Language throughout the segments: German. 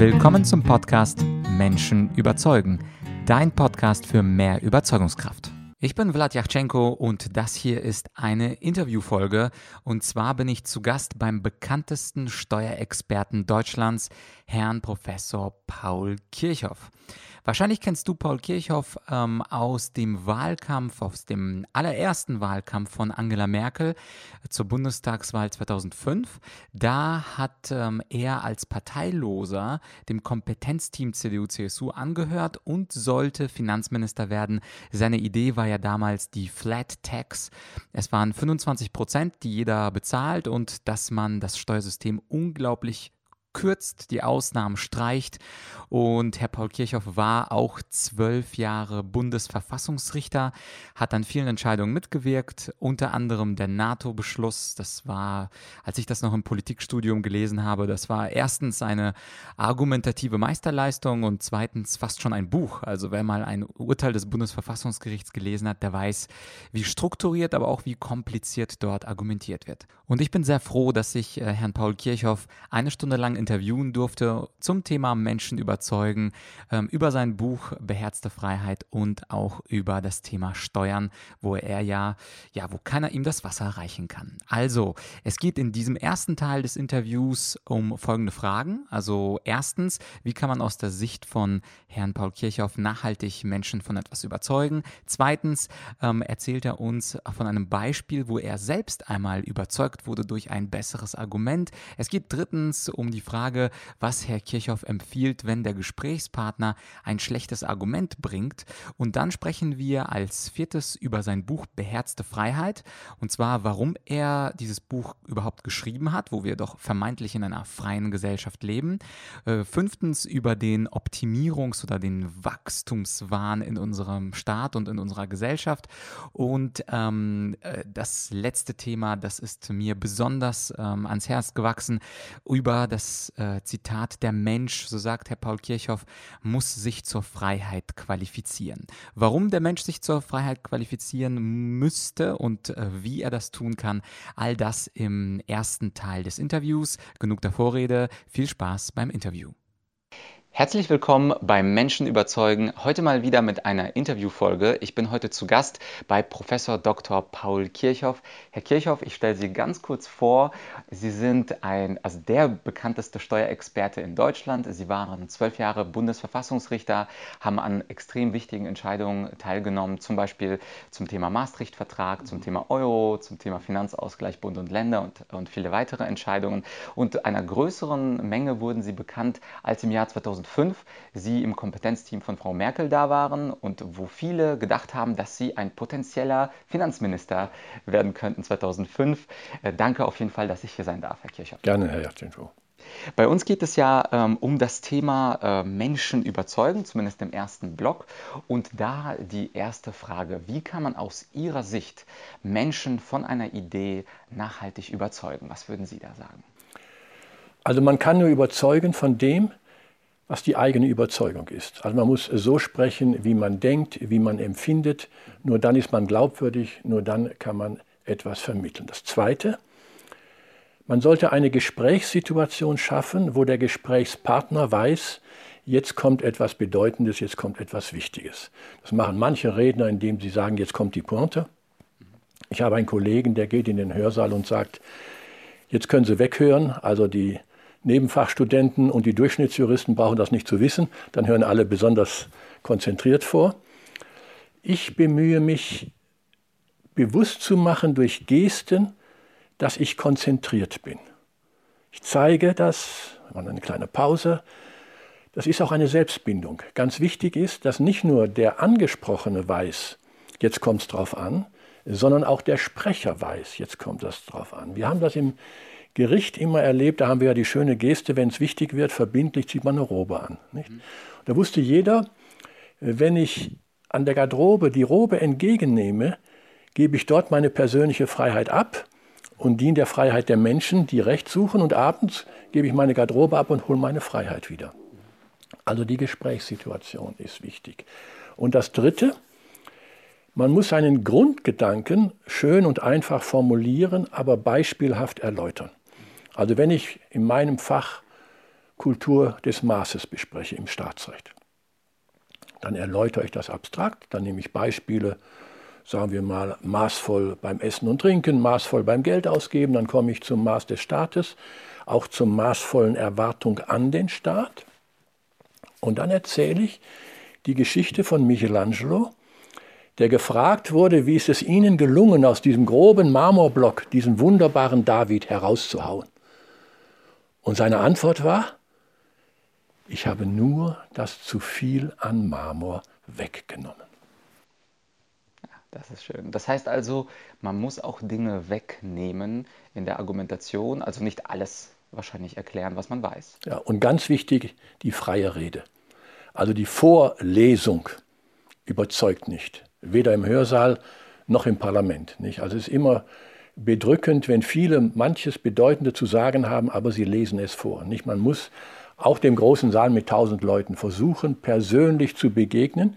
Willkommen zum Podcast Menschen überzeugen, dein Podcast für mehr Überzeugungskraft. Ich bin Vlad Yachtschenko und das hier ist eine Interviewfolge. Und zwar bin ich zu Gast beim bekanntesten Steuerexperten Deutschlands, Herrn Professor Paul Kirchhoff. Wahrscheinlich kennst du Paul Kirchhoff ähm, aus dem Wahlkampf, aus dem allerersten Wahlkampf von Angela Merkel zur Bundestagswahl 2005. Da hat ähm, er als Parteiloser dem Kompetenzteam CDU-CSU angehört und sollte Finanzminister werden. Seine Idee war ja damals die Flat Tax. Es waren 25 Prozent, die jeder bezahlt und dass man das Steuersystem unglaublich kürzt, die Ausnahmen streicht. Und Herr Paul Kirchhoff war auch zwölf Jahre Bundesverfassungsrichter, hat an vielen Entscheidungen mitgewirkt, unter anderem der NATO-Beschluss. Das war, als ich das noch im Politikstudium gelesen habe, das war erstens eine argumentative Meisterleistung und zweitens fast schon ein Buch. Also wer mal ein Urteil des Bundesverfassungsgerichts gelesen hat, der weiß, wie strukturiert, aber auch wie kompliziert dort argumentiert wird. Und ich bin sehr froh, dass ich äh, Herrn Paul Kirchhoff eine Stunde lang interviewen durfte zum Thema Menschen überzeugen, ähm, über sein Buch Beherzte Freiheit und auch über das Thema Steuern, wo er ja, ja, wo keiner ihm das Wasser reichen kann. Also, es geht in diesem ersten Teil des Interviews um folgende Fragen. Also, erstens, wie kann man aus der Sicht von Herrn Paul Kirchhoff nachhaltig Menschen von etwas überzeugen? Zweitens ähm, erzählt er uns von einem Beispiel, wo er selbst einmal überzeugt wurde durch ein besseres Argument. Es geht drittens um die Frage, was Herr Kirchhoff empfiehlt, wenn der Gesprächspartner ein schlechtes Argument bringt. Und dann sprechen wir als viertes über sein Buch Beherzte Freiheit. Und zwar, warum er dieses Buch überhaupt geschrieben hat, wo wir doch vermeintlich in einer freien Gesellschaft leben. Äh, fünftens über den Optimierungs- oder den Wachstumswahn in unserem Staat und in unserer Gesellschaft. Und ähm, äh, das letzte Thema, das ist mir besonders ähm, ans Herz gewachsen, über das äh, Zitat, der Mensch, so sagt Herr Paul Kirchhoff, muss sich zur Freiheit qualifizieren. Warum der Mensch sich zur Freiheit qualifizieren müsste und äh, wie er das tun kann, all das im ersten Teil des Interviews. Genug der Vorrede, viel Spaß beim Interview. Herzlich willkommen beim Menschen überzeugen. Heute mal wieder mit einer Interviewfolge. Ich bin heute zu Gast bei Professor Dr. Paul Kirchhoff. Herr Kirchhoff, ich stelle Sie ganz kurz vor. Sie sind ein, also der bekannteste Steuerexperte in Deutschland. Sie waren zwölf Jahre Bundesverfassungsrichter, haben an extrem wichtigen Entscheidungen teilgenommen, zum Beispiel zum Thema Maastricht-Vertrag, zum Thema Euro, zum Thema Finanzausgleich Bund und Länder und, und viele weitere Entscheidungen. Und einer größeren Menge wurden Sie bekannt als im Jahr 2000 2005 Sie im Kompetenzteam von Frau Merkel da waren und wo viele gedacht haben, dass Sie ein potenzieller Finanzminister werden könnten 2005. Äh, danke auf jeden Fall, dass ich hier sein darf, Herr Kirchhoff. Gerne, Herr Jatschenko. Bei uns geht es ja ähm, um das Thema äh, Menschen überzeugen, zumindest im ersten Block. Und da die erste Frage, wie kann man aus Ihrer Sicht Menschen von einer Idee nachhaltig überzeugen? Was würden Sie da sagen? Also man kann nur überzeugen von dem, was die eigene Überzeugung ist. Also man muss so sprechen, wie man denkt, wie man empfindet. Nur dann ist man glaubwürdig, nur dann kann man etwas vermitteln. Das Zweite, man sollte eine Gesprächssituation schaffen, wo der Gesprächspartner weiß, jetzt kommt etwas Bedeutendes, jetzt kommt etwas Wichtiges. Das machen manche Redner, indem sie sagen, jetzt kommt die Pointe. Ich habe einen Kollegen, der geht in den Hörsaal und sagt, jetzt können Sie weghören, also die Nebenfachstudenten und die Durchschnittsjuristen brauchen das nicht zu wissen, dann hören alle besonders konzentriert vor. Ich bemühe mich bewusst zu machen durch Gesten, dass ich konzentriert bin. Ich zeige das, mal eine kleine Pause. Das ist auch eine Selbstbindung. Ganz wichtig ist, dass nicht nur der Angesprochene weiß, jetzt kommt es drauf an, sondern auch der Sprecher weiß, jetzt kommt das drauf an. Wir haben das im Gericht immer erlebt, da haben wir ja die schöne Geste, wenn es wichtig wird, verbindlich zieht man eine Robe an. Mhm. Da wusste jeder, wenn ich an der Garderobe die Robe entgegennehme, gebe ich dort meine persönliche Freiheit ab und diene der Freiheit der Menschen, die Recht suchen und abends gebe ich meine Garderobe ab und hole meine Freiheit wieder. Also die Gesprächssituation ist wichtig. Und das Dritte, man muss seinen Grundgedanken schön und einfach formulieren, aber beispielhaft erläutern. Also wenn ich in meinem Fach Kultur des Maßes bespreche im Staatsrecht. Dann erläutere ich das abstrakt, dann nehme ich Beispiele, sagen wir mal, maßvoll beim Essen und Trinken, maßvoll beim Geld ausgeben, dann komme ich zum Maß des Staates, auch zur maßvollen Erwartung an den Staat. Und dann erzähle ich die Geschichte von Michelangelo, der gefragt wurde, wie ist es Ihnen gelungen, aus diesem groben Marmorblock diesen wunderbaren David herauszuhauen. Und seine Antwort war, ich habe nur das zu viel an Marmor weggenommen. Das ist schön. Das heißt also, man muss auch Dinge wegnehmen in der Argumentation, also nicht alles wahrscheinlich erklären, was man weiß. Ja, und ganz wichtig, die freie Rede. Also die Vorlesung überzeugt nicht, weder im Hörsaal noch im Parlament. Nicht? Also es ist immer bedrückend, wenn viele manches Bedeutende zu sagen haben, aber sie lesen es vor. Nicht? Man muss auch dem großen Saal mit tausend Leuten versuchen, persönlich zu begegnen.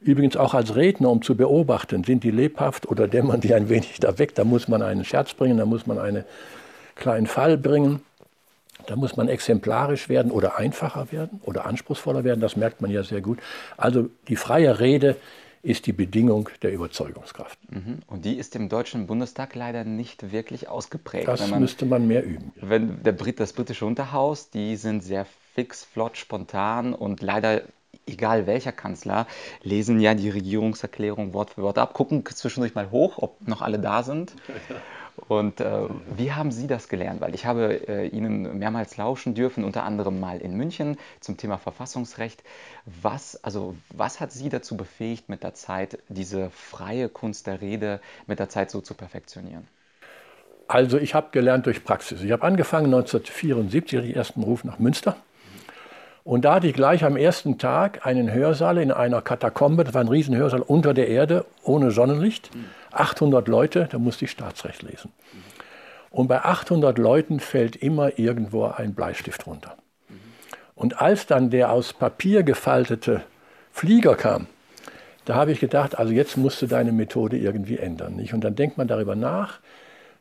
Übrigens auch als Redner, um zu beobachten, sind die lebhaft oder dämmern die ein wenig da weg. Da muss man einen Scherz bringen, da muss man einen kleinen Fall bringen. Da muss man exemplarisch werden oder einfacher werden oder anspruchsvoller werden, das merkt man ja sehr gut. Also die freie Rede ist die Bedingung der Überzeugungskraft. Mhm. Und die ist im Deutschen Bundestag leider nicht wirklich ausgeprägt. Das man, müsste man mehr üben. Wenn der Brit, das britische Unterhaus, die sind sehr fix, flott, spontan und leider egal welcher Kanzler, lesen ja die Regierungserklärung Wort für Wort ab, gucken zwischendurch mal hoch, ob noch alle da sind. Und äh, wie haben Sie das gelernt? Weil ich habe äh, Ihnen mehrmals lauschen dürfen, unter anderem mal in München zum Thema Verfassungsrecht. Was, also, was hat Sie dazu befähigt, mit der Zeit diese freie Kunst der Rede mit der Zeit so zu perfektionieren? Also ich habe gelernt durch Praxis. Ich habe angefangen 1974, den ersten Ruf nach Münster. Und da hatte ich gleich am ersten Tag einen Hörsaal in einer Katakombe, das war ein Riesenhörsaal unter der Erde, ohne Sonnenlicht. 800 Leute, da musste ich Staatsrecht lesen. Und bei 800 Leuten fällt immer irgendwo ein Bleistift runter. Und als dann der aus Papier gefaltete Flieger kam, da habe ich gedacht, also jetzt musst du deine Methode irgendwie ändern. Nicht? Und dann denkt man darüber nach,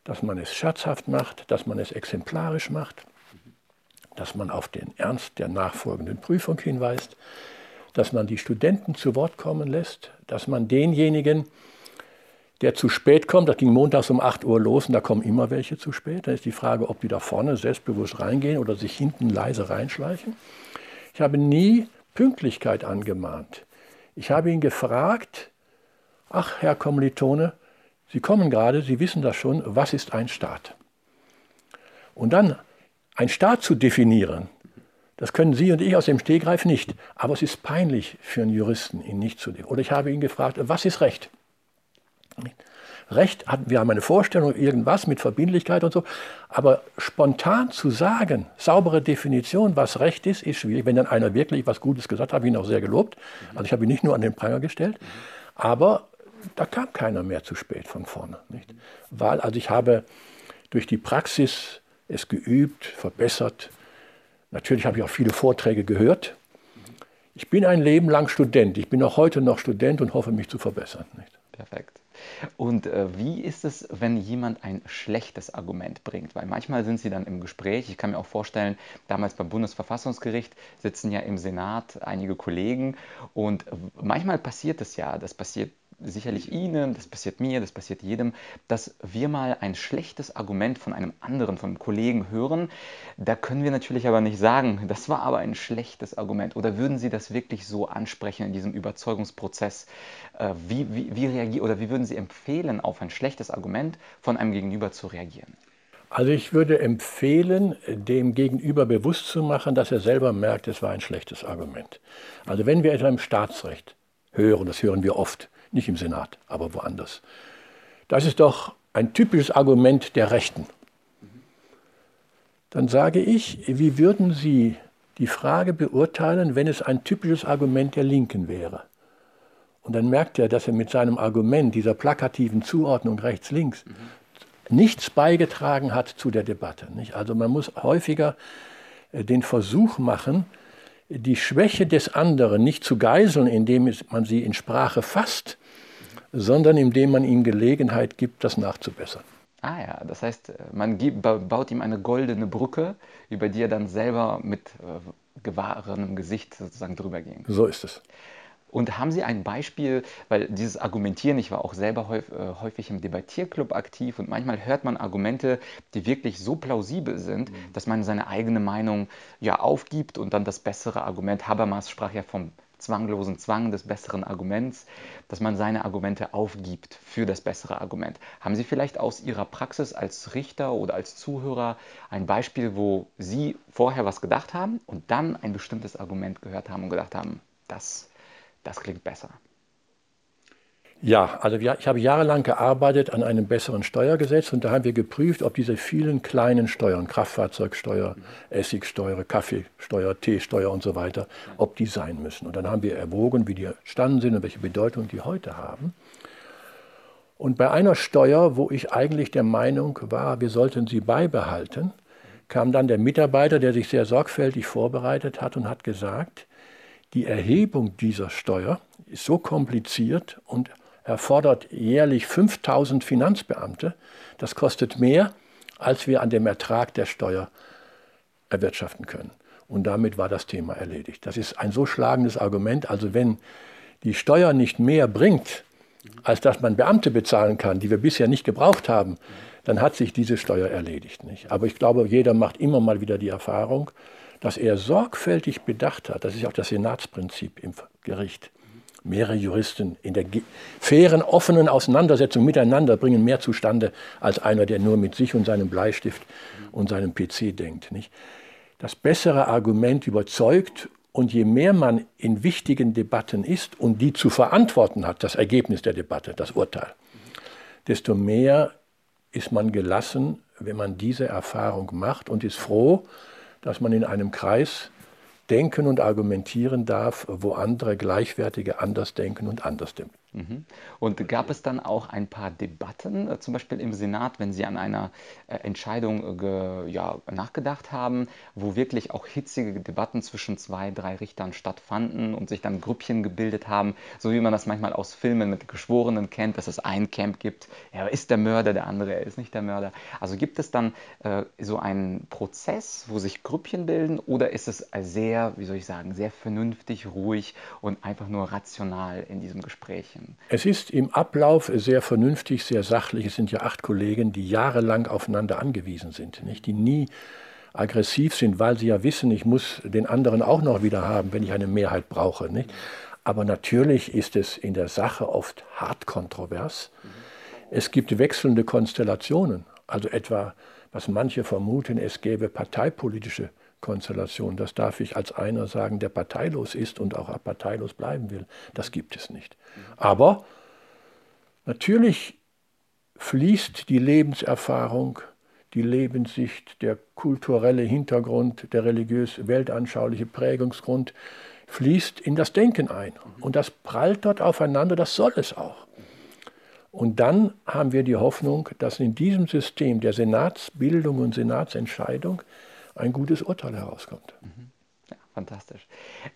dass man es scherzhaft macht, dass man es exemplarisch macht, dass man auf den Ernst der nachfolgenden Prüfung hinweist, dass man die Studenten zu Wort kommen lässt, dass man denjenigen, der zu spät kommt, das ging montags um 8 Uhr los und da kommen immer welche zu spät. Dann ist die Frage, ob die da vorne selbstbewusst reingehen oder sich hinten leise reinschleichen. Ich habe nie Pünktlichkeit angemahnt. Ich habe ihn gefragt, ach Herr Kommilitone, Sie kommen gerade, Sie wissen das schon, was ist ein Staat? Und dann ein Staat zu definieren, das können Sie und ich aus dem Stegreif nicht. Aber es ist peinlich für einen Juristen, ihn nicht zu definieren. Oder ich habe ihn gefragt, was ist Recht? Recht wir haben eine Vorstellung, irgendwas mit Verbindlichkeit und so. Aber spontan zu sagen, saubere Definition, was Recht ist, ist schwierig. Wenn dann einer wirklich was Gutes gesagt hat, habe ich ihn auch sehr gelobt. Also ich habe ihn nicht nur an den Pranger gestellt. Aber da kam keiner mehr zu spät von vorne. Nicht? Weil, also ich habe durch die Praxis es geübt, verbessert. Natürlich habe ich auch viele Vorträge gehört. Ich bin ein Leben lang Student. Ich bin auch heute noch Student und hoffe, mich zu verbessern. Nicht? Perfekt. Und äh, wie ist es, wenn jemand ein schlechtes Argument bringt? Weil manchmal sind sie dann im Gespräch. Ich kann mir auch vorstellen, damals beim Bundesverfassungsgericht sitzen ja im Senat einige Kollegen und manchmal passiert es ja, das passiert sicherlich Ihnen, das passiert mir, das passiert jedem, dass wir mal ein schlechtes Argument von einem anderen, von einem Kollegen hören. Da können wir natürlich aber nicht sagen, das war aber ein schlechtes Argument. Oder würden Sie das wirklich so ansprechen in diesem Überzeugungsprozess? Äh, wie, wie, wie reagieren oder wie würden Sie empfehlen, auf ein schlechtes Argument von einem Gegenüber zu reagieren? Also ich würde empfehlen, dem Gegenüber bewusst zu machen, dass er selber merkt, es war ein schlechtes Argument. Also wenn wir etwa im Staatsrecht hören, das hören wir oft, nicht im Senat, aber woanders. Das ist doch ein typisches Argument der Rechten. Dann sage ich, wie würden Sie die Frage beurteilen, wenn es ein typisches Argument der Linken wäre? Und dann merkt er, dass er mit seinem Argument, dieser plakativen Zuordnung rechts-links, mhm. nichts beigetragen hat zu der Debatte. Also man muss häufiger äh, den Versuch machen, die Schwäche des anderen nicht zu geiseln, indem man sie in Sprache fasst, sondern indem man ihm Gelegenheit gibt, das nachzubessern. Ah ja, das heißt, man baut ihm eine goldene Brücke, über die er dann selber mit äh, gewahrenem Gesicht sozusagen drüber gehen kann. So ist es. Und haben Sie ein Beispiel, weil dieses Argumentieren, ich war auch selber äh, häufig im Debattierclub aktiv und manchmal hört man Argumente, die wirklich so plausibel sind, mhm. dass man seine eigene Meinung ja aufgibt und dann das bessere Argument, Habermas sprach ja vom zwanglosen Zwang des besseren Arguments, dass man seine Argumente aufgibt für das bessere Argument. Haben Sie vielleicht aus Ihrer Praxis als Richter oder als Zuhörer ein Beispiel, wo Sie vorher was gedacht haben und dann ein bestimmtes Argument gehört haben und gedacht haben, das, das klingt besser? Ja, also ich habe jahrelang gearbeitet an einem besseren Steuergesetz und da haben wir geprüft, ob diese vielen kleinen Steuern, Kraftfahrzeugsteuer, Essigsteuer, Kaffeesteuer, Teesteuer und so weiter, ob die sein müssen. Und dann haben wir erwogen, wie die entstanden sind und welche Bedeutung die heute haben. Und bei einer Steuer, wo ich eigentlich der Meinung war, wir sollten sie beibehalten, kam dann der Mitarbeiter, der sich sehr sorgfältig vorbereitet hat und hat gesagt, die Erhebung dieser Steuer ist so kompliziert und erfordert jährlich 5000 Finanzbeamte. Das kostet mehr, als wir an dem Ertrag der Steuer erwirtschaften können. Und damit war das Thema erledigt. Das ist ein so schlagendes Argument. Also wenn die Steuer nicht mehr bringt, als dass man Beamte bezahlen kann, die wir bisher nicht gebraucht haben, dann hat sich diese Steuer erledigt. Nicht? Aber ich glaube, jeder macht immer mal wieder die Erfahrung, dass er sorgfältig bedacht hat, das ist auch das Senatsprinzip im Gericht, mehrere Juristen in der fairen, offenen Auseinandersetzung miteinander bringen mehr zustande als einer, der nur mit sich und seinem Bleistift und seinem PC denkt. Nicht? Das bessere Argument überzeugt und je mehr man in wichtigen Debatten ist und die zu verantworten hat, das Ergebnis der Debatte, das Urteil, desto mehr ist man gelassen, wenn man diese Erfahrung macht und ist froh, dass man in einem Kreis denken und argumentieren darf, wo andere Gleichwertige anders denken und anders denken. Mhm. Und gab es dann auch ein paar Debatten, äh, zum Beispiel im Senat, wenn Sie an einer äh, Entscheidung äh, ja, nachgedacht haben, wo wirklich auch hitzige Debatten zwischen zwei, drei Richtern stattfanden und sich dann Grüppchen gebildet haben, so wie man das manchmal aus Filmen mit Geschworenen kennt, dass es ein Camp gibt, er ist der Mörder, der andere er ist nicht der Mörder. Also gibt es dann äh, so einen Prozess, wo sich Grüppchen bilden oder ist es sehr, wie soll ich sagen, sehr vernünftig, ruhig und einfach nur rational in diesem Gespräch? Sprechen. Es ist im Ablauf sehr vernünftig, sehr sachlich. Es sind ja acht Kollegen, die jahrelang aufeinander angewiesen sind, nicht? die nie aggressiv sind, weil sie ja wissen, ich muss den anderen auch noch wieder haben, wenn ich eine Mehrheit brauche. Nicht? Aber natürlich ist es in der Sache oft hart kontrovers. Es gibt wechselnde Konstellationen, also etwa, was manche vermuten, es gäbe parteipolitische Konstellation. Das darf ich als einer sagen, der parteilos ist und auch parteilos bleiben will. Das gibt es nicht. Aber natürlich fließt die Lebenserfahrung, die Lebenssicht, der kulturelle Hintergrund, der religiös-weltanschauliche Prägungsgrund, fließt in das Denken ein. Und das prallt dort aufeinander, das soll es auch. Und dann haben wir die Hoffnung, dass in diesem System der Senatsbildung und Senatsentscheidung ein gutes Urteil herauskommt. Mhm fantastisch.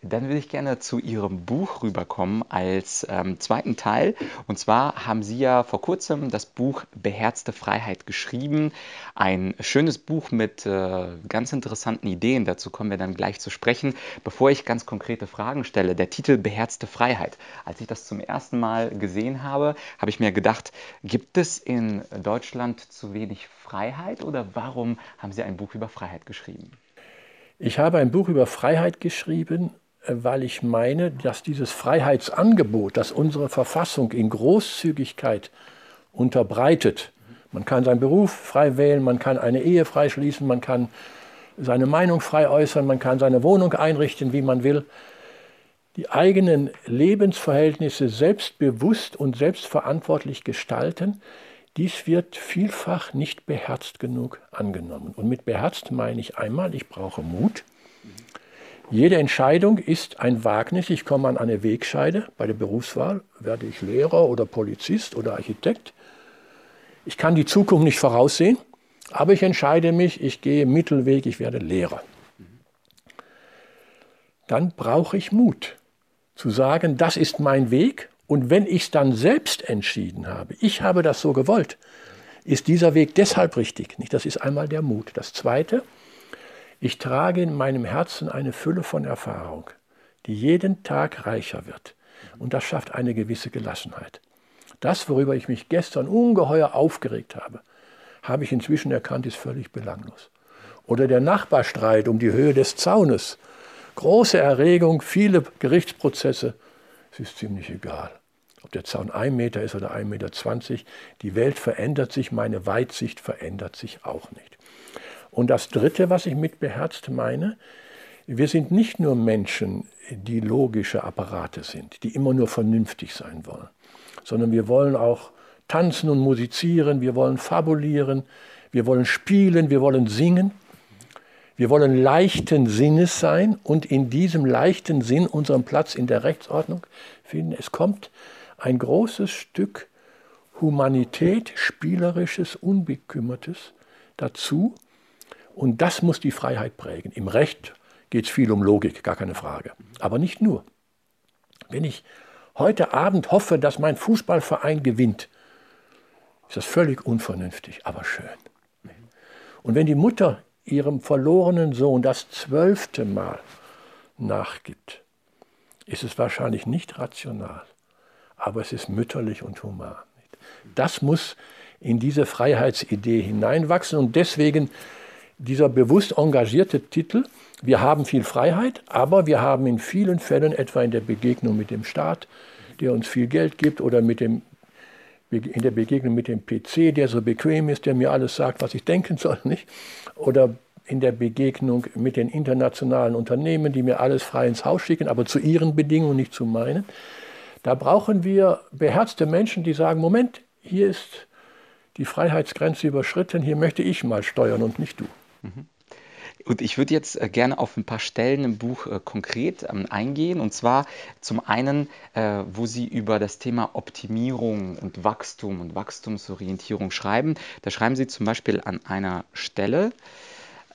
Dann würde ich gerne zu Ihrem Buch rüberkommen als ähm, zweiten Teil. Und zwar haben Sie ja vor kurzem das Buch Beherzte Freiheit geschrieben. Ein schönes Buch mit äh, ganz interessanten Ideen. Dazu kommen wir dann gleich zu sprechen. Bevor ich ganz konkrete Fragen stelle, der Titel Beherzte Freiheit. Als ich das zum ersten Mal gesehen habe, habe ich mir gedacht, gibt es in Deutschland zu wenig Freiheit oder warum haben Sie ein Buch über Freiheit geschrieben? Ich habe ein Buch über Freiheit geschrieben, äh, weil ich meine, dass dieses Freiheitsangebot, das unsere Verfassung in Großzügigkeit unterbreitet, man kann seinen Beruf frei wählen, man kann eine Ehe frei schließen, man kann seine Meinung frei äußern, man kann seine Wohnung einrichten, wie man will, die eigenen Lebensverhältnisse selbstbewusst und selbstverantwortlich gestalten, dies wird vielfach nicht beherzt genug angenommen. Und mit beherzt meine ich einmal, ich brauche Mut. Jede Entscheidung ist ein Wagnis. Ich komme an eine Wegscheide bei der Berufswahl. Werde ich Lehrer oder Polizist oder Architekt? Ich kann die Zukunft nicht voraussehen, aber ich entscheide mich, ich gehe Mittelweg, ich werde Lehrer. Dann brauche ich Mut zu sagen, das ist mein Weg und wenn ich es dann selbst entschieden habe, ich habe das so gewollt, ist dieser Weg deshalb richtig. Nicht? Das ist einmal der Mut. Das Zweite, ich trage in meinem Herzen eine Fülle von Erfahrung, die jeden Tag reicher wird. Und das schafft eine gewisse Gelassenheit. Das, worüber ich mich gestern ungeheuer aufgeregt habe, habe ich inzwischen erkannt, ist völlig belanglos. Oder der Nachbarstreit um die Höhe des Zaunes. Große Erregung, viele Gerichtsprozesse. Es ist ziemlich egal, ob der Zaun ein Meter ist oder 1,20 Meter. Die Welt verändert sich, meine Weitsicht verändert sich auch nicht. Und das Dritte, was ich mit beherzt meine, wir sind nicht nur Menschen, die logische Apparate sind, die immer nur vernünftig sein wollen, sondern wir wollen auch tanzen und musizieren, wir wollen fabulieren, wir wollen spielen, wir wollen singen. Wir wollen leichten Sinnes sein und in diesem leichten Sinn unseren Platz in der Rechtsordnung finden. Es kommt ein großes Stück Humanität, spielerisches, unbekümmertes dazu. Und das muss die Freiheit prägen. Im Recht geht es viel um Logik, gar keine Frage. Aber nicht nur. Wenn ich heute Abend hoffe, dass mein Fußballverein gewinnt, ist das völlig unvernünftig, aber schön. Und wenn die Mutter ihrem verlorenen Sohn das zwölfte Mal nachgibt, ist es wahrscheinlich nicht rational, aber es ist mütterlich und human. Das muss in diese Freiheitsidee hineinwachsen und deswegen dieser bewusst engagierte Titel, wir haben viel Freiheit, aber wir haben in vielen Fällen, etwa in der Begegnung mit dem Staat, der uns viel Geld gibt, oder mit dem, in der Begegnung mit dem PC, der so bequem ist, der mir alles sagt, was ich denken soll, nicht? oder in der Begegnung mit den internationalen Unternehmen, die mir alles frei ins Haus schicken, aber zu ihren Bedingungen, nicht zu meinen. Da brauchen wir beherzte Menschen, die sagen, Moment, hier ist die Freiheitsgrenze überschritten, hier möchte ich mal steuern und nicht du. Mhm. Und ich würde jetzt äh, gerne auf ein paar Stellen im Buch äh, konkret ähm, eingehen. Und zwar zum einen, äh, wo Sie über das Thema Optimierung und Wachstum und Wachstumsorientierung schreiben. Da schreiben Sie zum Beispiel an einer Stelle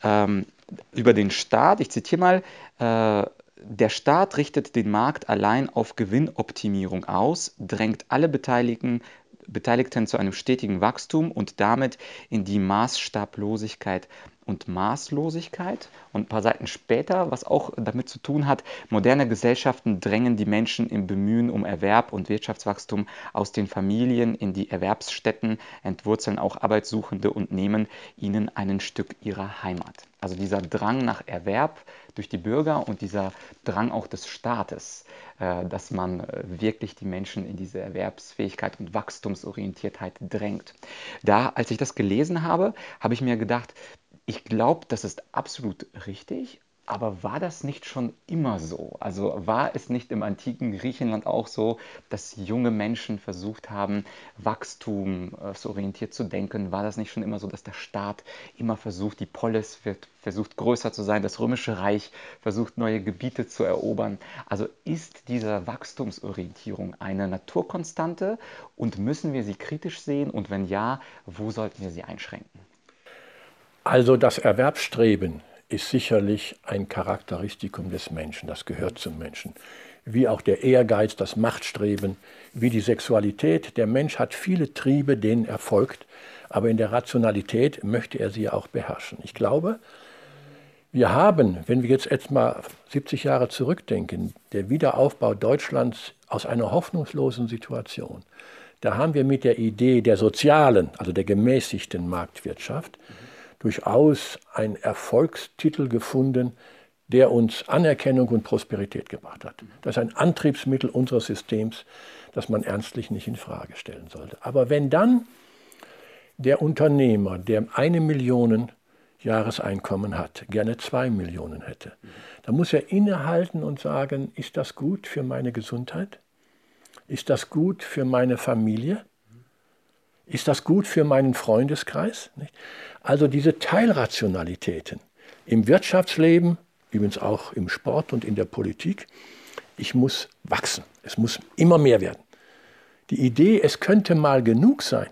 ähm, über den Staat, ich zitiere mal, der Staat richtet den Markt allein auf Gewinnoptimierung aus, drängt alle Beteiligten, Beteiligten zu einem stetigen Wachstum und damit in die Maßstablosigkeit und Maßlosigkeit. Und ein paar Seiten später, was auch damit zu tun hat, moderne Gesellschaften drängen die Menschen im Bemühen um Erwerb und Wirtschaftswachstum aus den Familien in die Erwerbsstätten, entwurzeln auch Arbeitssuchende und nehmen ihnen ein Stück ihrer Heimat. Also dieser Drang nach Erwerb durch die Bürger und dieser Drang auch des Staates, äh, dass man äh, wirklich die Menschen in diese Erwerbsfähigkeit und Wachstumsorientiertheit drängt. Da, als ich das gelesen habe, habe ich mir gedacht, ich glaube, das ist absolut richtig, aber war das nicht schon immer so? Also war es nicht im antiken Griechenland auch so, dass junge Menschen versucht haben, wachstumsorientiert zu denken? War das nicht schon immer so, dass der Staat immer versucht, die Polis wird versucht größer zu sein, das römische Reich versucht neue Gebiete zu erobern? Also ist diese Wachstumsorientierung eine Naturkonstante und müssen wir sie kritisch sehen? Und wenn ja, wo sollten wir sie einschränken? Also das Erwerbsstreben ist sicherlich ein Charakteristikum des Menschen, das gehört zum Menschen. Wie auch der Ehrgeiz, das Machtstreben, wie die Sexualität. Der Mensch hat viele Triebe, denen er folgt, aber in der Rationalität möchte er sie auch beherrschen. Ich glaube, wir haben, wenn wir jetzt etwa 70 Jahre zurückdenken, der Wiederaufbau Deutschlands aus einer hoffnungslosen Situation, da haben wir mit der Idee der sozialen, also der gemäßigten Marktwirtschaft, durchaus einen Erfolgstitel gefunden, der uns Anerkennung und Prosperität gebracht hat. Das ist ein Antriebsmittel unseres Systems, das man ernstlich nicht in Frage stellen sollte. Aber wenn dann der Unternehmer, der eine Million Jahreseinkommen hat, gerne zwei Millionen hätte, dann muss er innehalten und sagen, ist das gut für meine Gesundheit? Ist das gut für meine Familie? Ist das gut für meinen Freundeskreis? Also diese Teilrationalitäten im Wirtschaftsleben, übrigens auch im Sport und in der Politik, ich muss wachsen. Es muss immer mehr werden. Die Idee, es könnte mal genug sein,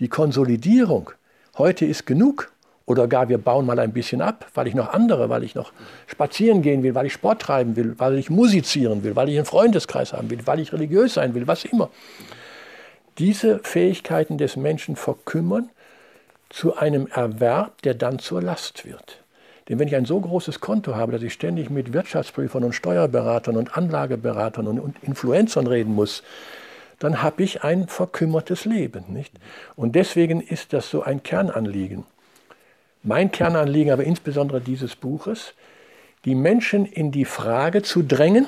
die Konsolidierung, heute ist genug, oder gar wir bauen mal ein bisschen ab, weil ich noch andere, weil ich noch spazieren gehen will, weil ich Sport treiben will, weil ich musizieren will, weil ich einen Freundeskreis haben will, weil ich religiös sein will, was immer diese Fähigkeiten des Menschen verkümmern zu einem Erwerb, der dann zur Last wird. Denn wenn ich ein so großes Konto habe, dass ich ständig mit Wirtschaftsprüfern und Steuerberatern und Anlageberatern und Influencern reden muss, dann habe ich ein verkümmertes Leben. Nicht? Und deswegen ist das so ein Kernanliegen. Mein Kernanliegen, aber insbesondere dieses Buches, die Menschen in die Frage zu drängen,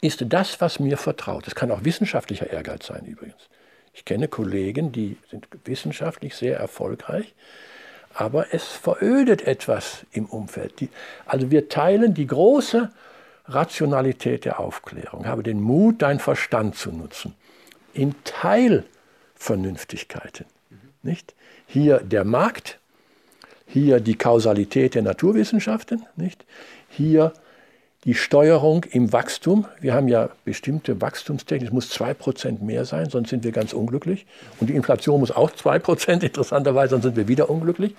ist das, was mir vertraut. Das kann auch wissenschaftlicher Ehrgeiz sein übrigens. Ich kenne Kollegen, die sind wissenschaftlich sehr erfolgreich, aber es verödet etwas im Umfeld. Die, also wir teilen die große Rationalität der Aufklärung. Habe den Mut, deinen Verstand zu nutzen. In Teilvernünftigkeiten. Nicht? Hier der Markt, hier die Kausalität der Naturwissenschaften, nicht? hier die Steuerung im Wachstum. Wir haben ja bestimmte Wachstumstechnik, es muss 2% mehr sein, sonst sind wir ganz unglücklich. Und die Inflation muss auch 2%, interessanterweise, sonst sind wir wieder unglücklich.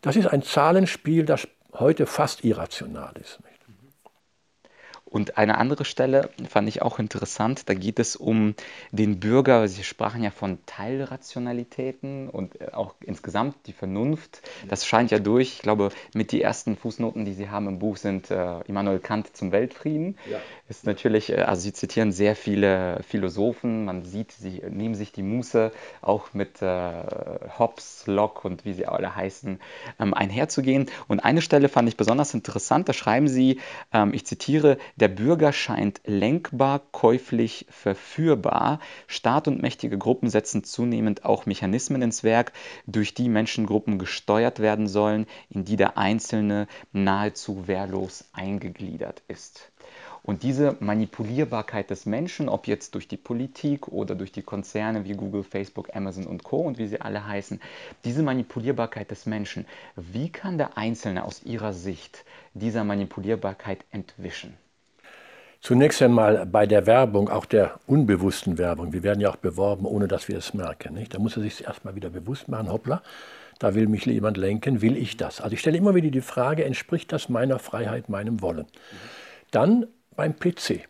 Das ist ein Zahlenspiel, das heute fast irrational ist. Und eine andere Stelle fand ich auch interessant, da geht es um den Bürger. Sie sprachen ja von Teilrationalitäten und äh, auch insgesamt die Vernunft. Das scheint ja durch. Ich glaube, mit die ersten Fußnoten, die Sie haben im Buch, sind äh, Immanuel Kant zum Weltfrieden. Ja. Ist natürlich, äh, also Sie zitieren sehr viele Philosophen. Man sieht, Sie nehmen sich die Muße, auch mit äh, Hobbes, Locke und wie sie alle heißen, ähm, einherzugehen. Und eine Stelle fand ich besonders interessant. Da schreiben Sie, ähm, ich zitiere, der Bürger scheint lenkbar, käuflich, verführbar. Staat und mächtige Gruppen setzen zunehmend auch Mechanismen ins Werk, durch die Menschengruppen gesteuert werden sollen, in die der Einzelne nahezu wehrlos eingegliedert ist. Und diese Manipulierbarkeit des Menschen, ob jetzt durch die Politik oder durch die Konzerne wie Google, Facebook, Amazon und Co. und wie sie alle heißen, diese Manipulierbarkeit des Menschen, wie kann der Einzelne aus ihrer Sicht dieser Manipulierbarkeit entwischen? Zunächst einmal bei der Werbung, auch der unbewussten Werbung. Wir werden ja auch beworben, ohne dass wir es merken. Nicht? Da muss er sich erstmal wieder bewusst machen, hoppla, da will mich jemand lenken, will ich das? Also ich stelle immer wieder die Frage, entspricht das meiner Freiheit, meinem Wollen? Dann beim PC.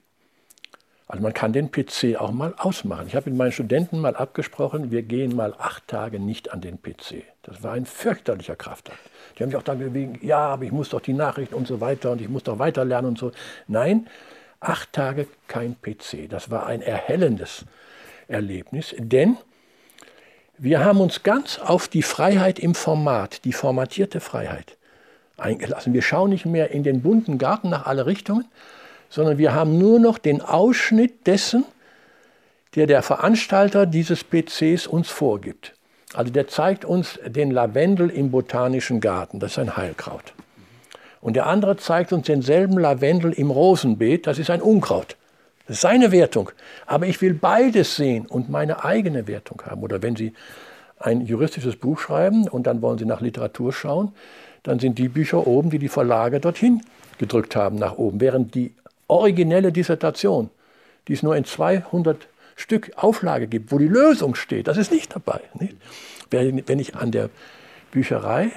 Also man kann den PC auch mal ausmachen. Ich habe mit meinen Studenten mal abgesprochen, wir gehen mal acht Tage nicht an den PC. Das war ein fürchterlicher Kraftakt. Die haben sich auch dann bewegen, ja, aber ich muss doch die Nachrichten und so weiter und ich muss doch weiter lernen und so. Nein, Acht Tage kein PC. Das war ein erhellendes Erlebnis, denn wir haben uns ganz auf die Freiheit im Format, die formatierte Freiheit eingelassen. Wir schauen nicht mehr in den bunten Garten nach alle Richtungen, sondern wir haben nur noch den Ausschnitt dessen, der der Veranstalter dieses PCs uns vorgibt. Also der zeigt uns den Lavendel im botanischen Garten, das ist ein Heilkraut. Und der andere zeigt uns denselben Lavendel im Rosenbeet, das ist ein Unkraut. Das ist seine Wertung. Aber ich will beides sehen und meine eigene Wertung haben. Oder wenn Sie ein juristisches Buch schreiben und dann wollen Sie nach Literatur schauen, dann sind die Bücher oben, die die Verlage dorthin gedrückt haben, nach oben. Während die originelle Dissertation, die es nur in 200 Stück Auflage gibt, wo die Lösung steht, das ist nicht dabei. Nicht? Wenn ich an der Bücherei,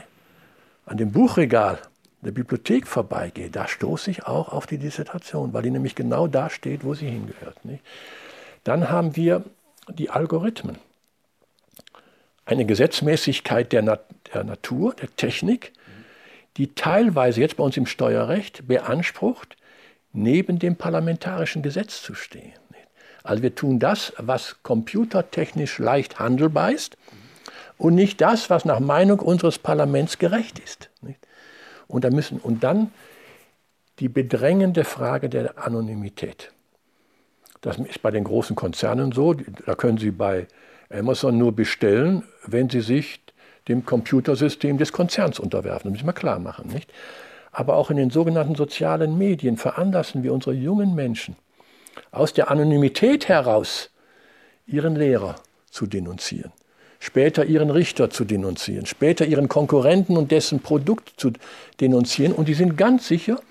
an dem Buchregal der Bibliothek vorbeigehe, da stoße ich auch auf die Dissertation, weil die nämlich genau da steht, wo sie hingehört. Nicht? Dann haben wir die Algorithmen. Eine Gesetzmäßigkeit der, Nat der Natur, der Technik, die teilweise jetzt bei uns im Steuerrecht beansprucht, neben dem parlamentarischen Gesetz zu stehen. Also wir tun das, was computertechnisch leicht handelbar ist und nicht das, was nach Meinung unseres Parlaments gerecht ist. Und, da müssen, und dann die bedrängende Frage der Anonymität. Das ist bei den großen Konzernen so. Da können Sie bei Amazon nur bestellen, wenn Sie sich dem Computersystem des Konzerns unterwerfen. Das müssen wir klar machen. Nicht? Aber auch in den sogenannten sozialen Medien veranlassen wir unsere jungen Menschen aus der Anonymität heraus ihren Lehrer zu denunzieren später ihren Richter zu denunzieren, später ihren Konkurrenten und dessen Produkt zu denunzieren. Und die sind ganz sicher,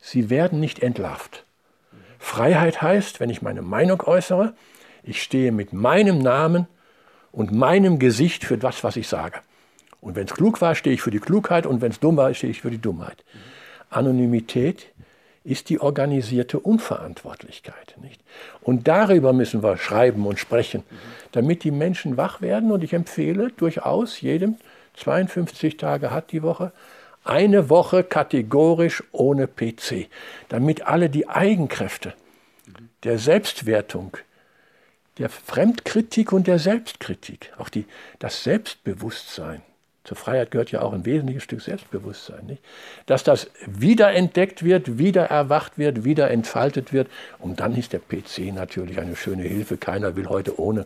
sie werden nicht entlarvt. Freiheit heißt, wenn ich meine Meinung äußere, ich stehe mit meinem Namen und meinem Gesicht für das, was ich sage. Und wenn es klug war, stehe ich für die Klugheit und wenn es dumm war, stehe ich für die Dummheit. Anonymität ist die organisierte Unverantwortlichkeit. Nicht? Und darüber müssen wir schreiben und sprechen, damit die Menschen wach werden. Und ich empfehle durchaus jedem, 52 Tage hat die Woche, eine Woche kategorisch ohne PC, damit alle die Eigenkräfte der Selbstwertung, der Fremdkritik und der Selbstkritik, auch die, das Selbstbewusstsein, zur Freiheit gehört ja auch ein wesentliches Stück Selbstbewusstsein, nicht? dass das wiederentdeckt wird, wieder erwacht wird, wieder entfaltet wird. Und dann ist der PC natürlich eine schöne Hilfe. Keiner will heute ohne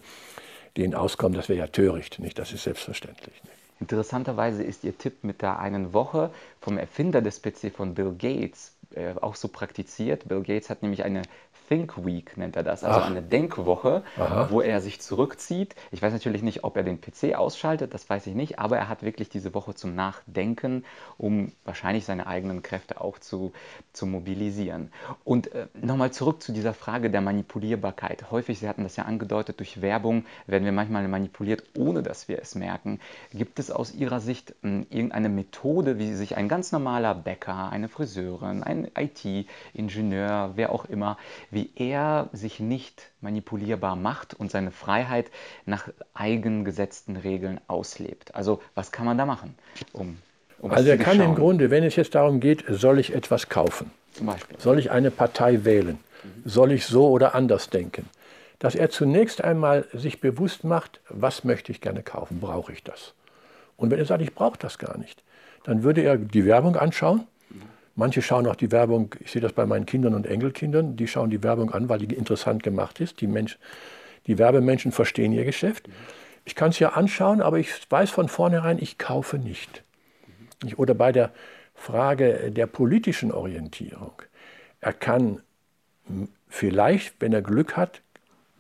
den auskommen. Das wäre ja töricht, nicht? Das ist selbstverständlich. Nicht? Interessanterweise ist Ihr Tipp mit der einen Woche vom Erfinder des PC von Bill Gates äh, auch so praktiziert. Bill Gates hat nämlich eine Think Week nennt er das, also Ach. eine Denkwoche, Aha. wo er sich zurückzieht. Ich weiß natürlich nicht, ob er den PC ausschaltet, das weiß ich nicht, aber er hat wirklich diese Woche zum Nachdenken, um wahrscheinlich seine eigenen Kräfte auch zu, zu mobilisieren. Und äh, nochmal zurück zu dieser Frage der Manipulierbarkeit. Häufig, Sie hatten das ja angedeutet, durch Werbung werden wir manchmal manipuliert, ohne dass wir es merken. Gibt es aus Ihrer Sicht äh, irgendeine Methode, wie sich ein ganz normaler Bäcker, eine Friseurin, ein IT-Ingenieur, wer auch immer, wie er sich nicht manipulierbar macht und seine Freiheit nach eigengesetzten Regeln auslebt. Also was kann man da machen? Um, um also er kann im Grunde, wenn es jetzt darum geht, soll ich etwas kaufen? Zum Beispiel. Soll ich eine Partei wählen? Soll ich so oder anders denken? Dass er zunächst einmal sich bewusst macht, was möchte ich gerne kaufen? Brauche ich das? Und wenn er sagt, ich brauche das gar nicht, dann würde er die Werbung anschauen Manche schauen auch die Werbung, ich sehe das bei meinen Kindern und Enkelkindern, die schauen die Werbung an, weil die interessant gemacht ist. Die, Mensch, die Werbemenschen verstehen ihr Geschäft. Ich kann es ja anschauen, aber ich weiß von vornherein, ich kaufe nicht. Oder bei der Frage der politischen Orientierung. Er kann vielleicht, wenn er Glück hat,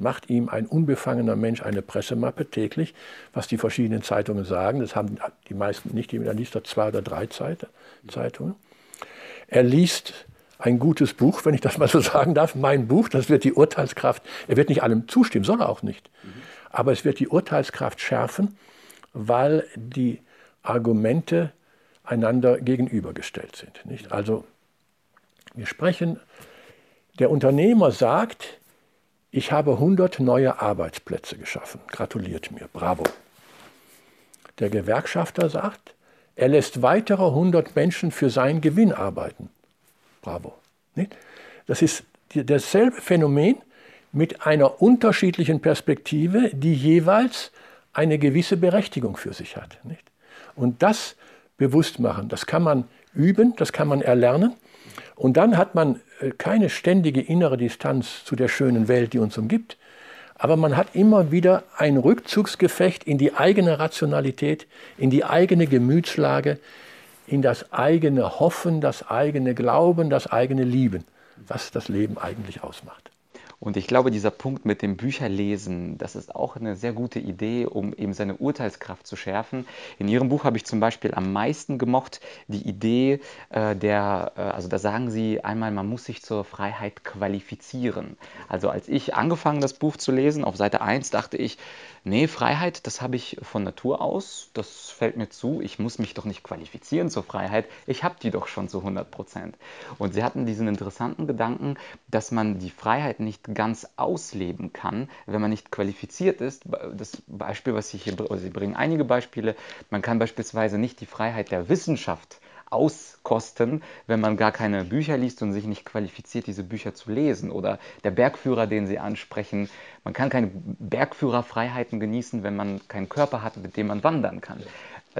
macht ihm ein unbefangener Mensch eine Pressemappe täglich, was die verschiedenen Zeitungen sagen. Das haben die meisten nicht, jeder liest da zwei oder drei Zeitungen. Er liest ein gutes Buch, wenn ich das mal so sagen darf, mein Buch, das wird die Urteilskraft, er wird nicht allem zustimmen, soll er auch nicht, aber es wird die Urteilskraft schärfen, weil die Argumente einander gegenübergestellt sind. Nicht? Also wir sprechen, der Unternehmer sagt, ich habe 100 neue Arbeitsplätze geschaffen, gratuliert mir, bravo. Der Gewerkschafter sagt, er lässt weitere 100 Menschen für seinen Gewinn arbeiten. Bravo. Das ist dasselbe Phänomen mit einer unterschiedlichen Perspektive, die jeweils eine gewisse Berechtigung für sich hat. Und das bewusst machen, das kann man üben, das kann man erlernen. Und dann hat man äh, keine ständige innere Distanz zu der schönen Welt, die uns umgibt, aber man hat immer wieder ein Rückzugsgefecht in die eigene Rationalität, in die eigene Gemütslage, in das eigene Hoffen, das eigene Glauben, das eigene Lieben, was das Leben eigentlich ausmacht. Und ich glaube, dieser Punkt mit dem Bücherlesen, das ist auch eine sehr gute Idee, um eben seine Urteilskraft zu schärfen. In Ihrem Buch habe ich zum Beispiel am meisten gemocht die Idee äh, der, äh, also da sagen Sie einmal, man muss sich zur Freiheit qualifizieren. Also als ich angefangen das Buch zu lesen, auf Seite 1 dachte ich, nee, Freiheit, das habe ich von Natur aus, das fällt mir zu, ich muss mich doch nicht qualifizieren zur Freiheit, ich habe die doch schon zu 100 Prozent. Und sie hatten diesen interessanten Gedanken, dass man die Freiheit nicht ganz ausleben kann, wenn man nicht qualifiziert ist. Das Beispiel, was ich hier, Sie bringen einige Beispiele, man kann beispielsweise nicht die Freiheit der Wissenschaft auskosten, wenn man gar keine Bücher liest und sich nicht qualifiziert, diese Bücher zu lesen. Oder der Bergführer, den Sie ansprechen. Man kann keine Bergführerfreiheiten genießen, wenn man keinen Körper hat, mit dem man wandern kann.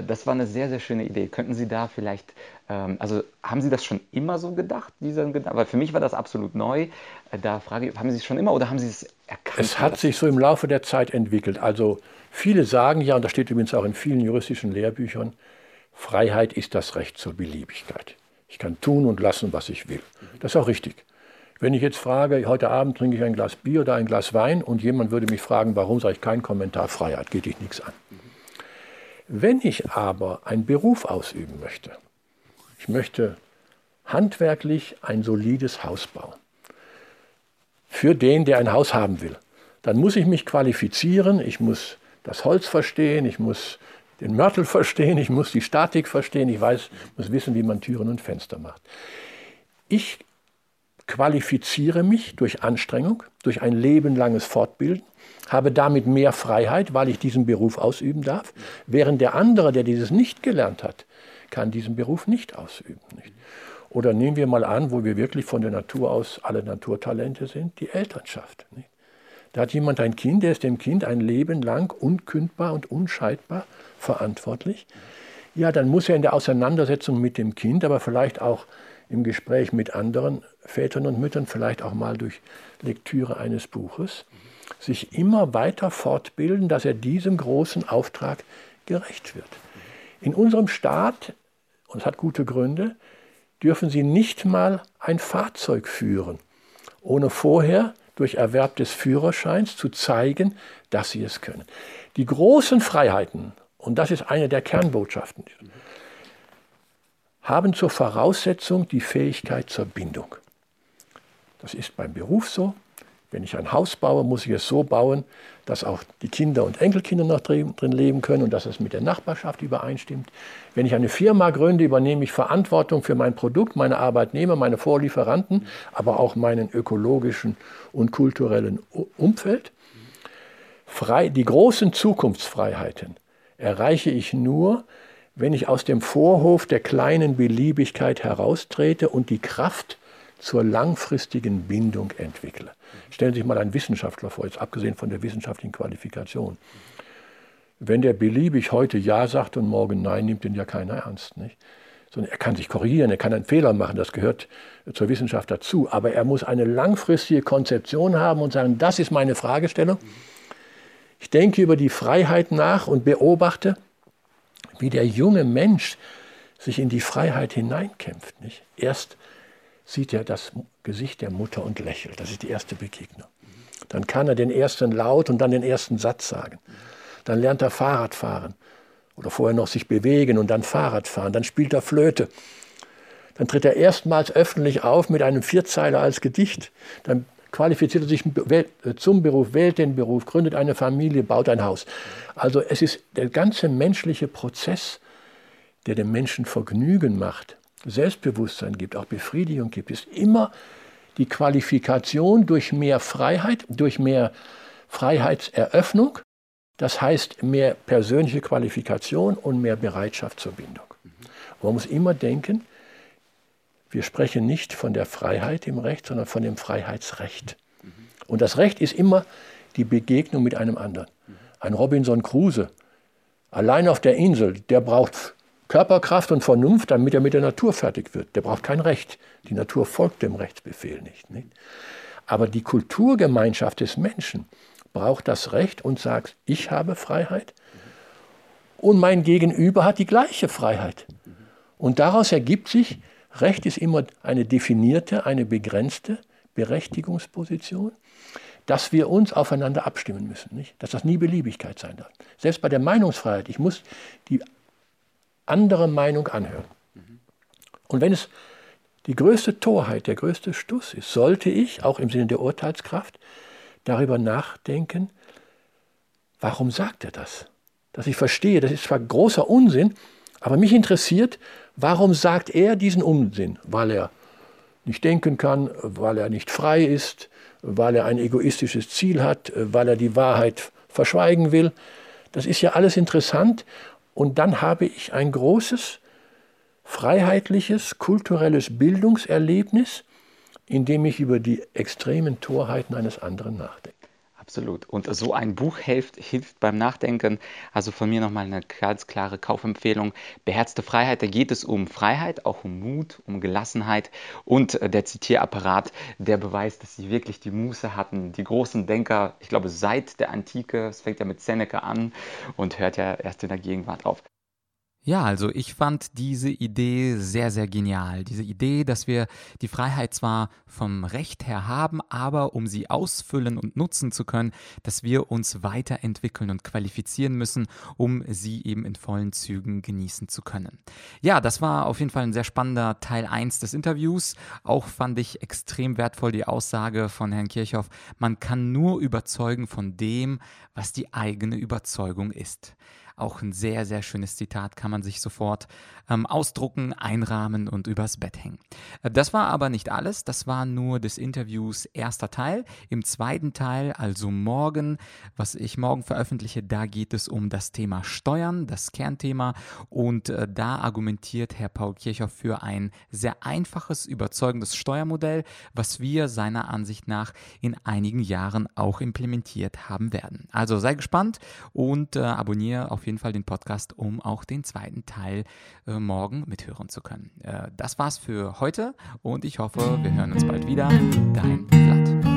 Das war eine sehr, sehr schöne Idee. Könnten Sie da vielleicht, ähm, also haben Sie das schon immer so gedacht, diesen Gedanken? Weil für mich war das absolut neu. Da frage ich, haben Sie es schon immer oder haben Sie es erkannt? Es hat sich so im Laufe der Zeit entwickelt. Also viele sagen ja, und das steht übrigens auch in vielen juristischen Lehrbüchern, Freiheit ist das Recht zur Beliebigkeit. Ich kann tun und lassen, was ich will. Das ist auch richtig. Wenn ich jetzt frage, heute Abend trinke ich ein Glas Bier oder ein Glas Wein und jemand würde mich fragen, warum sage ich keinen Kommentar, Freiheit, geht dich nichts an. Wenn ich aber einen Beruf ausüben möchte, ich möchte handwerklich ein solides Haus bauen, für den, der ein Haus haben will, dann muss ich mich qualifizieren, ich muss das Holz verstehen, ich muss den Mörtel verstehen, ich muss die Statik verstehen, ich weiß, muss wissen, wie man Türen und Fenster macht. Ich qualifiziere mich durch Anstrengung, durch ein lebenlanges Fortbilden, habe damit mehr Freiheit, weil ich diesen Beruf ausüben darf, während der andere, der dieses nicht gelernt hat, kann diesen Beruf nicht ausüben. Nicht? Oder nehmen wir mal an, wo wir wirklich von der Natur aus alle Naturtalente sind, die Elternschaft. Nicht? Da hat jemand ein Kind, der ist dem Kind ein Leben lang unkündbar und unscheidbar verantwortlich. Ja, dann muss er in der Auseinandersetzung mit dem Kind, aber vielleicht auch im Gespräch mit anderen Vätern und Müttern, vielleicht auch mal durch Lektüre eines Buches, sich immer weiter fortbilden, dass er diesem großen Auftrag gerecht wird. In unserem Staat, und es hat gute Gründe, dürfen sie nicht mal ein Fahrzeug führen, ohne vorher durch Erwerb des Führerscheins zu zeigen, dass sie es können. Die großen Freiheiten, und das ist eine der Kernbotschaften, haben zur Voraussetzung die Fähigkeit zur Bindung. Das ist beim Beruf so, wenn ich ein Haus baue, muss ich es so bauen, dass auch die Kinder und Enkelkinder noch drin, leben können und dass es mit der Nachbarschaft übereinstimmt. Wenn ich eine Firma gründe, übernehme ich Verantwortung für mein Produkt, meine Arbeitnehmer, meine Vorlieferanten, aber auch meinen ökologischen und kulturellen Umfeld. Frei, die großen Zukunftsfreiheiten erreiche ich nur, wenn ich aus dem Vorhof der kleinen Beliebigkeit heraustrete und die Kraft zur langfristigen Bindung entwickle. Stellen Sie sich mal einen Wissenschaftler vor, jetzt abgesehen von der wissenschaftlichen Qualifikation. Wenn der beliebig heute Ja sagt und morgen Nein, nimmt den ja keiner ernst. Nicht? Sondern er kann sich korrigieren, er kann einen Fehler machen, das gehört zur Wissenschaft dazu. Aber er muss eine langfristige Konzeption haben und sagen, das ist meine Fragestellung. Ich denke über die Freiheit nach und beobachte, wie der junge Mensch sich in die Freiheit hineinkämpft. Nicht? Erst sieht er das Gesicht der Mutter und lächelt. Das ist die erste Begegnung. Dann kann er den ersten Laut und dann den ersten Satz sagen. Dann lernt er Fahrrad fahren oder vorher noch sich bewegen und dann Fahrrad fahren. Dann spielt er Flöte. Dann tritt er erstmals öffentlich auf mit einem Vierzeiler als Gedicht. Dann qualifiziert er sich zum Beruf, wählt den Beruf, gründet eine Familie, baut ein Haus. Also es ist der ganze menschliche Prozess, der dem Menschen Vergnügen macht, Selbstbewusstsein gibt, auch Befriedigung gibt, ist immer die Qualifikation durch mehr Freiheit, durch mehr Freiheitseröffnung, das heißt mehr persönliche Qualifikation und mehr Bereitschaft zur Bindung. Man muss immer denken, wir sprechen nicht von der Freiheit im Recht, sondern von dem Freiheitsrecht. Und das Recht ist immer die Begegnung mit einem anderen. Ein Robinson Crusoe, allein auf der Insel, der braucht Körperkraft und Vernunft, damit er mit der Natur fertig wird. Der braucht kein Recht. Die Natur folgt dem Rechtsbefehl nicht. nicht? Aber die Kulturgemeinschaft des Menschen braucht das Recht und sagt, ich habe Freiheit und mein Gegenüber hat die gleiche Freiheit. Und daraus ergibt sich, Recht ist immer eine definierte, eine begrenzte Berechtigungsposition, dass wir uns aufeinander abstimmen müssen, nicht? dass das nie Beliebigkeit sein darf. Selbst bei der Meinungsfreiheit, ich muss die andere Meinung anhören. Und wenn es die größte Torheit, der größte Stuss ist, sollte ich, auch im Sinne der Urteilskraft, darüber nachdenken, warum sagt er das? Dass ich verstehe, das ist zwar großer Unsinn, aber mich interessiert, warum sagt er diesen Unsinn? Weil er nicht denken kann, weil er nicht frei ist, weil er ein egoistisches Ziel hat, weil er die Wahrheit verschweigen will. Das ist ja alles interessant und dann habe ich ein großes, freiheitliches, kulturelles Bildungserlebnis, in dem ich über die extremen Torheiten eines anderen nachdenke. Absolut. Und so ein Buch hilft, hilft beim Nachdenken. Also von mir nochmal eine ganz klare Kaufempfehlung. Beherzte Freiheit, da geht es um Freiheit, auch um Mut, um Gelassenheit und äh, der Zitierapparat, der beweist, dass sie wirklich die Muße hatten. Die großen Denker, ich glaube, seit der Antike, es fängt ja mit Seneca an und hört ja erst in der Gegenwart auf. Ja, also ich fand diese Idee sehr, sehr genial. Diese Idee, dass wir die Freiheit zwar vom Recht her haben, aber um sie ausfüllen und nutzen zu können, dass wir uns weiterentwickeln und qualifizieren müssen, um sie eben in vollen Zügen genießen zu können. Ja, das war auf jeden Fall ein sehr spannender Teil 1 des Interviews. Auch fand ich extrem wertvoll die Aussage von Herrn Kirchhoff, man kann nur überzeugen von dem, was die eigene Überzeugung ist. Auch ein sehr, sehr schönes Zitat kann man sich sofort ähm, ausdrucken, einrahmen und übers Bett hängen. Äh, das war aber nicht alles. Das war nur des Interviews erster Teil. Im zweiten Teil, also morgen, was ich morgen veröffentliche, da geht es um das Thema Steuern, das Kernthema. Und äh, da argumentiert Herr Paul Kirchhoff für ein sehr einfaches, überzeugendes Steuermodell, was wir seiner Ansicht nach in einigen Jahren auch implementiert haben werden. Also sei gespannt und äh, abonniere auf jeden Fall den Podcast, um auch den zweiten Teil äh, morgen mithören zu können. Äh, das war's für heute und ich hoffe, wir hören uns bald wieder. Dein Vlad.